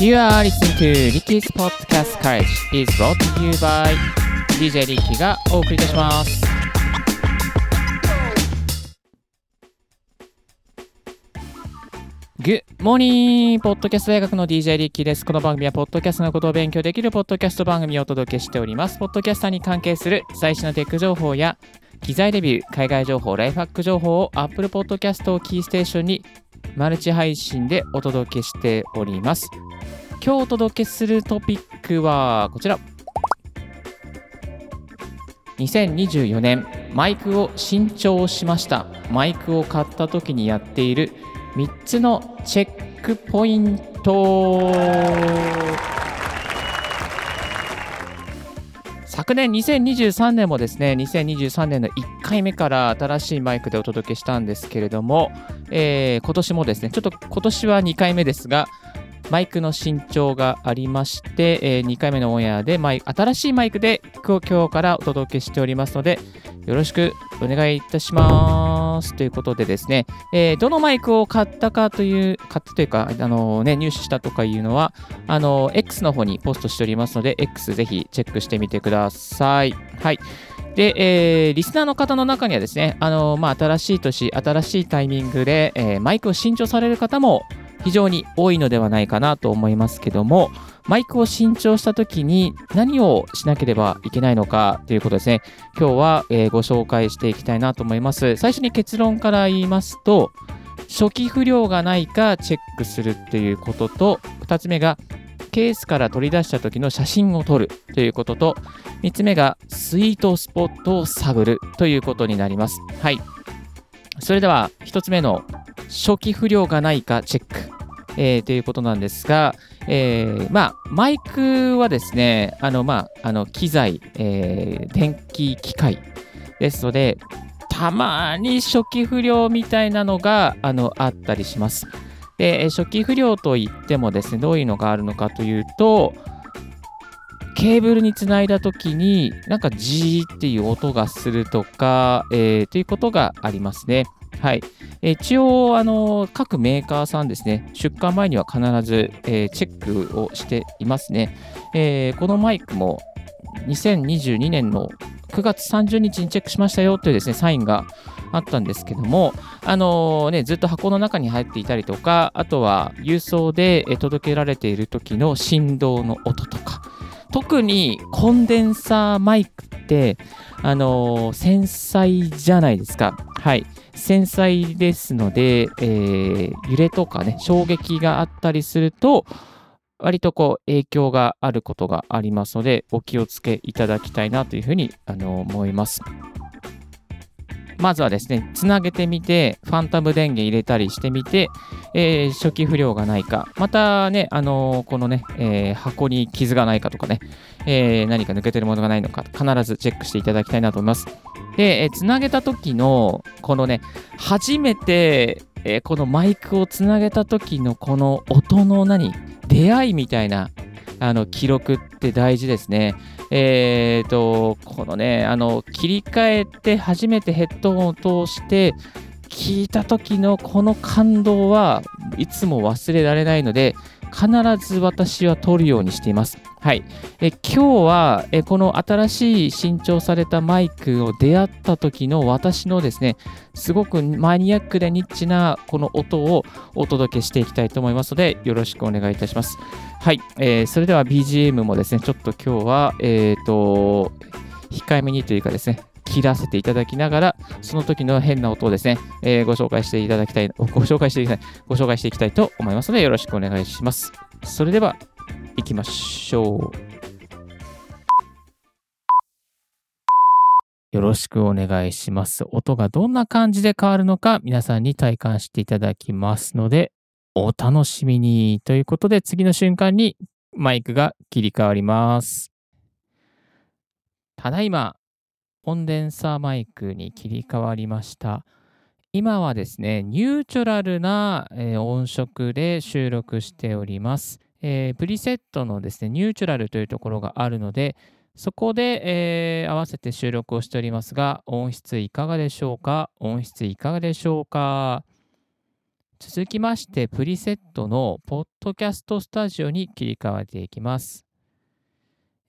You are listening to Ricky's Podcast College is brought to you by DJ Ricky がお送りいたします。Good morning! ポッドキャスト大学の DJ リッキーです。この番組は、ポッドキャストのことを勉強できるポッドキャスト番組をお届けしております。ポッドキャスターに関係する最新のテック情報や、機材レビュー、海外情報、ライフハック情報を Apple Podcast をキーステーションにマルチ配信でお届けしております。今日お届けするトピックはこちら。2024年、マイクを新調しました。マイクを買った時にやっている3つのチェックポイント。昨年2023年もですね、2023年の1回目から新しいマイクでお届けしたんですけれども、えー今年もですね、ちょっと今年は2回目ですが、マイクの新調がありまして、え2回目のオンエアでマイ新しいマイクで今日からお届けしておりますので、よろしくお願いいたします。ますということでですね、えーどのマイクを買ったかという、買ったというか、あのね、入手したとかいうのは、あの X の方にポストしておりますので、X ぜひチェックしてみてください。はい。で、えーリスナーの方の中にはですね、あのまあ、新しい年、新しいタイミングで、えーマイクを新調される方も非常に多いのではないかなと思いますけども、マイクを新調したときに何をしなければいけないのかということですね。今日は、えーご紹介していきたいなと思います。最初に結論から言いますと、初期不良がないかチェックするということと、2つ目がケースから取り出した時の写真を撮るということと、3つ目がスイートスポットを探るということになります。はい。それでは1つ目の初期不良がないかチェック、えーということなんですが、えーまあ、マイクはですね、あの、まあ、あの、機材、えー電気機械ですので、たまに初期不良みたいなのが、あの、あったりします。で、初期不良といってもですね、どういうのがあるのかというと、ケーブルにつないだときに、なんかジーっていう音がするとか、えーということがありますね。はい。え一応、あの、各メーカーさんですね、出荷前には必ず、えーチェックをしていますね。えーこのマイクも2022年の9月30日にチェックしましたよというですね、サインがあったんですけども、あのね、ずっと箱の中に入っていたりとか、あとは郵送で届けられている時の振動の音とか、特にコンデンサーマイクって、あの繊細じゃないですか。はい。繊細ですので、えー揺れとかね、衝撃があったりすると、割とこう影響があることがありますので、お気をつけいただきたいなというふうにあの思います。まずはですね、つなげてみて、ファンタム電源入れたりしてみて、えー初期不良がないか、またね、あのーこのね、えー箱に傷がないかとかね、え何か抜けてるものがないのか、必ずチェックしていただきたいなと思います。で、えーつなげた時の、このね、初めて、えこのマイクをつなげた時のこの音の何、出会いみたいな、あの、記録って大事ですね。えーと、このね、あの、切り替えて初めてヘッドホンを通して、聞いた時のこの感動はいつも忘れられないので、必ず私は撮るようにしています。はい。え今日はえこの新しい新調されたマイクを出会った時の私のですね、すごくマニアックでニッチなこの音をお届けしていきたいと思いますので、よろしくお願いいたします。はい。えーそれでは BGM もですね、ちょっと今日は、えっ、と、控えめにというかですね、切らせていただきながら、その時の変な音をですね、えーご紹介していただきたい、ご紹介していきたい、ご紹介していきたいと思いますので、よろしくお願いします。それでは、行きましょう。よろしくお願いします。音がどんな感じで変わるのか、皆さんに体感していただきますので、お楽しみに。ということで、次の瞬間にマイクが切り替わります。ただいま、コンデンサーマイクに切り替わりました。今はですね、ニュートラルな、音色で収録しております。えープリセットのですね、ニュートラルというところがあるので、そこで、えー合わせて収録をしておりますが、音質いかがでしょうか？音質いかがでしょうか？続きまして、プリセットのポッドキャストスタジオに切り替わっていきます。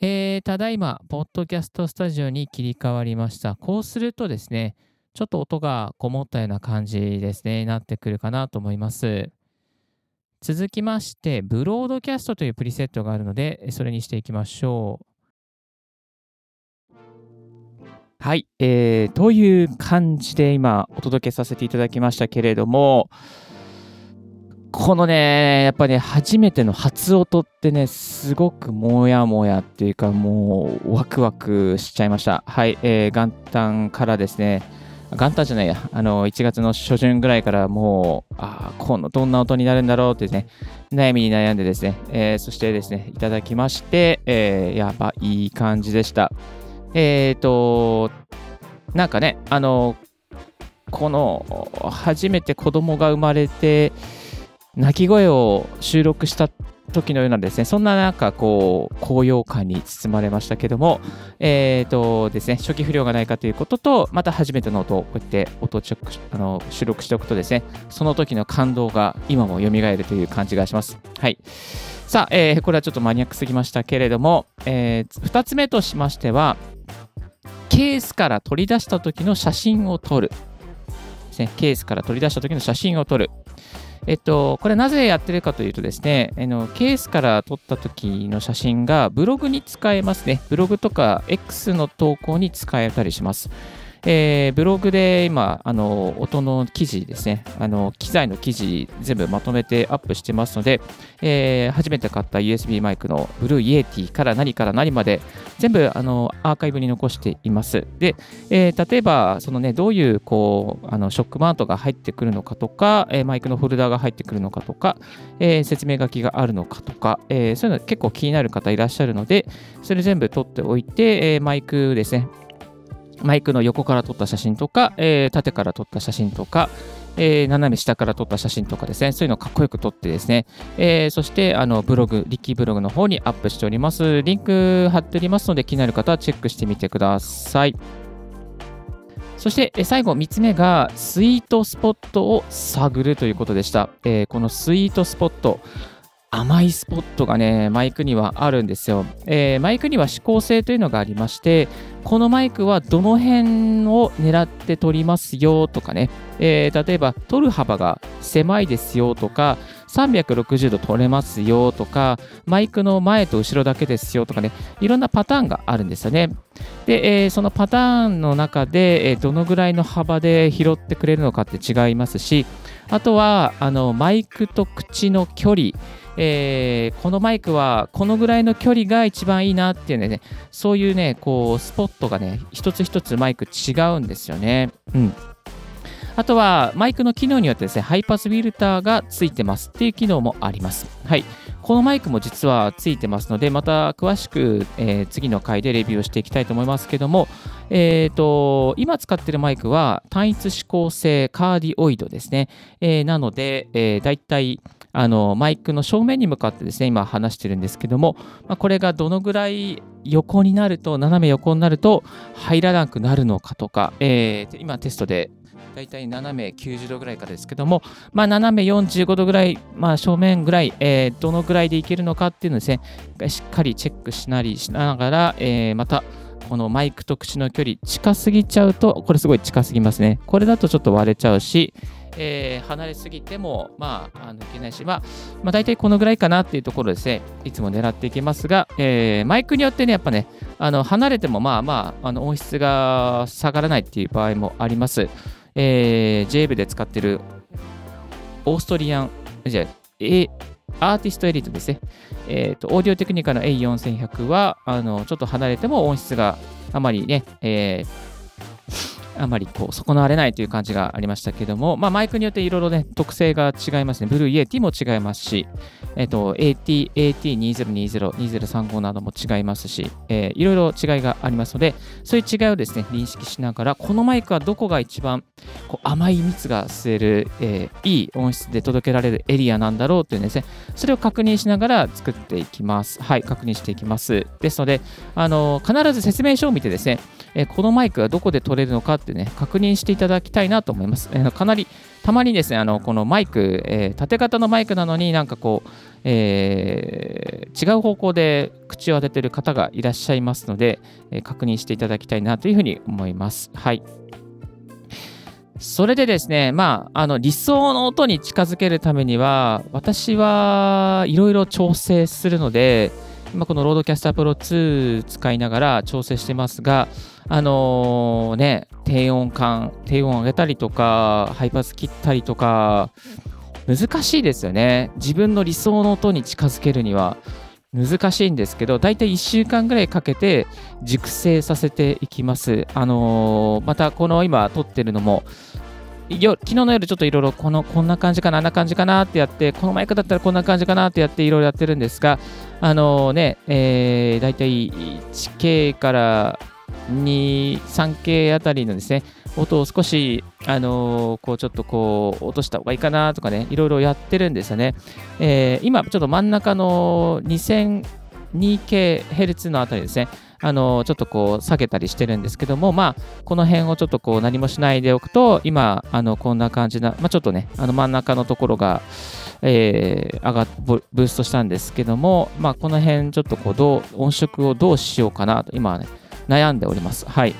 えー、ただいま、ポッドキャストスタジオに切り替わりました。こうするとですね、ちょっと音がこもったような感じですね、なってくるかなと思います。続きまして、ブロードキャストというプリセットがあるので、それにしていきましょう。はい、えー、という感じで今お届けさせていただきましたけれども、このね、やっぱね、初めての初音ってね、すごくもやもやっていうか、もうワクワクしちゃいました。はい、えー、元旦からですね、元旦じゃないや、あの、1月の初旬ぐらいからもう、ああ、この、どんな音になるんだろうってね、悩みに悩んでですね、えー、そしてですね、いただきまして、えー、やっぱいい感じでした。えっ、ー、と、なんかね、あの、この、初めて子供が生まれて、鳴き声を収録した時のようなですね、そんななんかこう、高揚感に包まれましたけども、え、ー、とですね、初期不良がないかということと、また初めての音をこうやって音をチェックあの収録しておくとですね、その時の感動が今も蘇るという感じがします。はい。さあ、えー、これはちょっとマニアックすぎましたけれども、えー、2つ目としましては、ケースから取り出した時の写真を撮る。ケースから取り出した時の写真を撮る。えっと、これなぜやってるかというとですね、あのケースから取った時の写真がブログに使えますね。ブログとか X の投稿に使えたりします。えー、ブログで今、あの音の記事ですね、あの機材の記事全部まとめてアップしてますので、えー、初めて買った USB マイクのブルーイエティから何から何まで全部あのアーカイブに残しています。で、えー、例えばその、ね、どういうこうあのショックマウントが入ってくるのかとか、えマイクのフォルダが入ってくるのかとか、え説明書きがあるのかとか、えそういうの結構気になる方いらっしゃるので、それ全部取っておいて、えマイクですね、マイクの横から撮った写真とか、えー、縦から撮った写真とか、えー、斜め下から撮った写真とかですね、そういうのをかっこよく撮ってですね、えー、そしてあのブログ、リッキーブログの方にアップしております。リンク貼っておりますので、気になる方はチェックしてみてください。そして最後3つ目がスイートスポットを探るということでした。えー、このスイートスポット、甘いスポットがね、マイクにはあるんですよ。えー、マイクには指向性というのがありまして、このマイクはどの辺を狙って撮りますよとかね、えー、例えば撮る幅が狭いですよとか、360度撮れますよとか、マイクの前と後ろだけですよとかね、いろんなパターンがあるんですよね。で、えー、そのパターンの中で、えどのぐらいの幅で拾ってくれるのかって違いますし、あとは、あの、マイクと口の距離、えー、このマイクはこのぐらいの距離が一番いいなっていうね、そういうね、こう、スポットがね、一つ一つマイク違うんですよね。うん。あとは、マイクの機能によってですね、ハイパスフィルターがついてますっていう機能もあります。はい。このマイクも実はついてますので、また詳しく、えー、次の回でレビューをしていきたいと思いますけども、えーと、今使ってるマイクは単一指向性カーディオイドですね。えー、なので、えー、だいたいあのマイクの正面に向かってですね、今話してるんですけども、まあ、これがどのぐらい横になると、斜め横になると入らなくなるのかとか、えー、今テストでだいたい斜め90度ぐらいかですけども、まあ、斜め45度ぐらい、まあ、正面ぐらい、えー、どのぐらいでいけるのかっていうのをですね、しっかりチェックしなりしながら、えー、また、このマイクと口の距離近すぎちゃうと、これすごい近すぎますね。これだとちょっと割れちゃうし、えー、離れすぎても、まあ、あのいけないし、まあ、まあ、大体このぐらいかなっていうところですね、いつも狙っていきますが、えー、マイクによってね、やっぱね、あの離れてもまあまあ、あの音質が下がらないっていう場合もあります。えー、JB で使ってるオーストリアン、じゃあ、A、アーティストエリートですね。えっ、ー、と、オーディオテクニカの A4100 は、あの、ちょっと離れても音質があまりね、えー、あまりこう損なわれないという感じがありましたけども、まあ、マイクによっていろいろね、特性が違いますね。ブルーイエティも違いますし、えっ、と、AT、AT2020、2035なども違いますし、えー、いろいろ違いがありますので、そういう違いをですね、認識しながら、このマイクはどこが一番こう甘い蜜が吸える、えー、いい音質で届けられるエリアなんだろうというですね、それを確認しながら作っていきます。はい、確認していきます。ですので、あの必ず説明書を見てですね、えー、このマイクがどこで取れるのかってってね、確認していただきたいなと思います。えー、かなり、たまにですね、あのこのマイク、えー、縦型のマイクなのになんかこう、えー、違う方向で口を当ててる方がいらっしゃいますので、え、確認していただきたいなというふうに思います。はい。それでですね、まあ、あの理想の音に近づけるためには、私はいろいろ調整するので、今このロードキャスタープロ2使いながら調整してますが、あのー、ね、低音感、低音上げたりとか、ハイパス切ったりとか、難しいですよね。自分の理想の音に近づけるには難しいんですけど、だいたい1週間ぐらいかけて熟成させていきます。あのー、またこの今撮ってるのも、よ昨日の夜ちょっといろいろこのこんな感じかな、あんな感じかなってやって、このマイクだったらこんな感じかなってやっていろいろやってるんですが、あのー、ね、えー、だいたい 1K から2、3K あたりのですね、音を少し、あのー、こうちょっとこう落とした方がいいかなとかね、いろいろやってるんですよね。えー、今、ちょっと真ん中の 2002kHz のあたりですね、あの、ちょっとこう下げたりしてるんですけども、まあ、この辺をちょっとこう何もしないでおくと、今、あのこんな感じな、まあ、ちょっとね、あの真ん中のところが、えー、上がブーストしたんですけども、まあ、この辺ちょっとこうどう音色をどうしようかなと今はね悩んでおります。はい。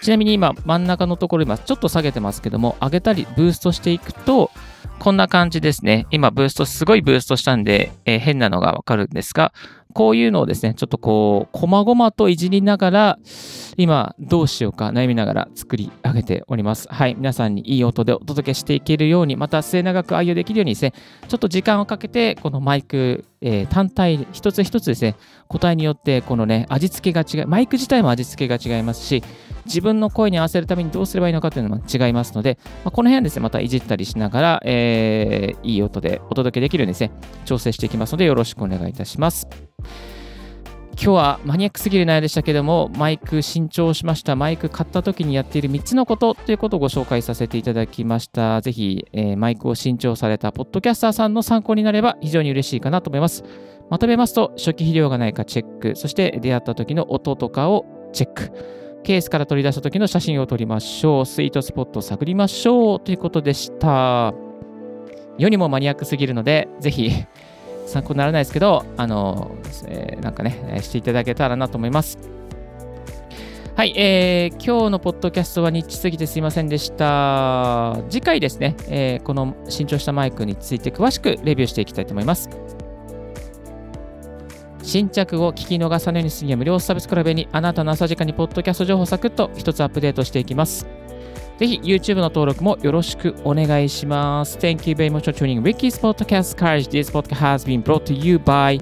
ちなみに今真ん中のところ今ちょっと下げてますけども上げたりブーストしていくとこんな感じですね。今ブーストすごいブーストしたんで、えー、変なのがわかるんですがこういうのをですねちょっとこう細々といじりながら今どうしようか悩みながら作り上げております。はい。皆さんにいい音でお届けしていけるように、また末永く愛用できるようにですね、ちょっと時間をかけて、このマイク、えー、単体、一つ一つですね、個体によって、このね、味付けが違い、マイク自体も味付けが違いますし、自分の声に合わせるためにどうすればいいのかというのも違いますので、まあ、この辺ですね、またいじったりしながら、えー、いい音でお届けできるようにですね、調整していきますので、よろしくお願いいたします。今日はマニアックすぎる内容でしたけども、マイク新調しました。マイク買った時にやっている3つのことということをご紹介させていただきました。ぜひ、えー、マイクを新調されたポッドキャスターさんの参考になれば非常に嬉しいかなと思います。まとめますと、初期肥料がないかチェック、そして出会った時の音とかをチェック。ケースから取り出した時の写真を撮りましょう。スイートスポットを探りましょうということでした。世にもマニアックすぎるので、ぜひ参考にならないですけど、あの、えー、なんかね、していただけたらなと思います。はい、えー、今日のポッドキャストはニッチすぎてすいませんでした。次回ですね、えー、この新調したマイクについて詳しくレビューしていきたいと思います。新着を聞き逃さないようにするには無料サブスクライにあなたの朝時間にポッドキャスト情報をサクッと一つアップデートしていきます。ぜひ YouTube の登録もよろしくお願いします。Thank you very much for tuning Ricky's Podcast Courage. This podcast has been brought to you by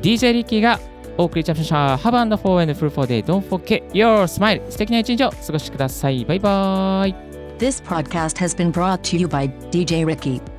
DJ Ricky がお送りいたしました。Have a wonderful and fruitful day. Don't forget your smile. 素敵な一日をお過ごしください。バイバイ。This podcast has been brought to you by DJ Ricky.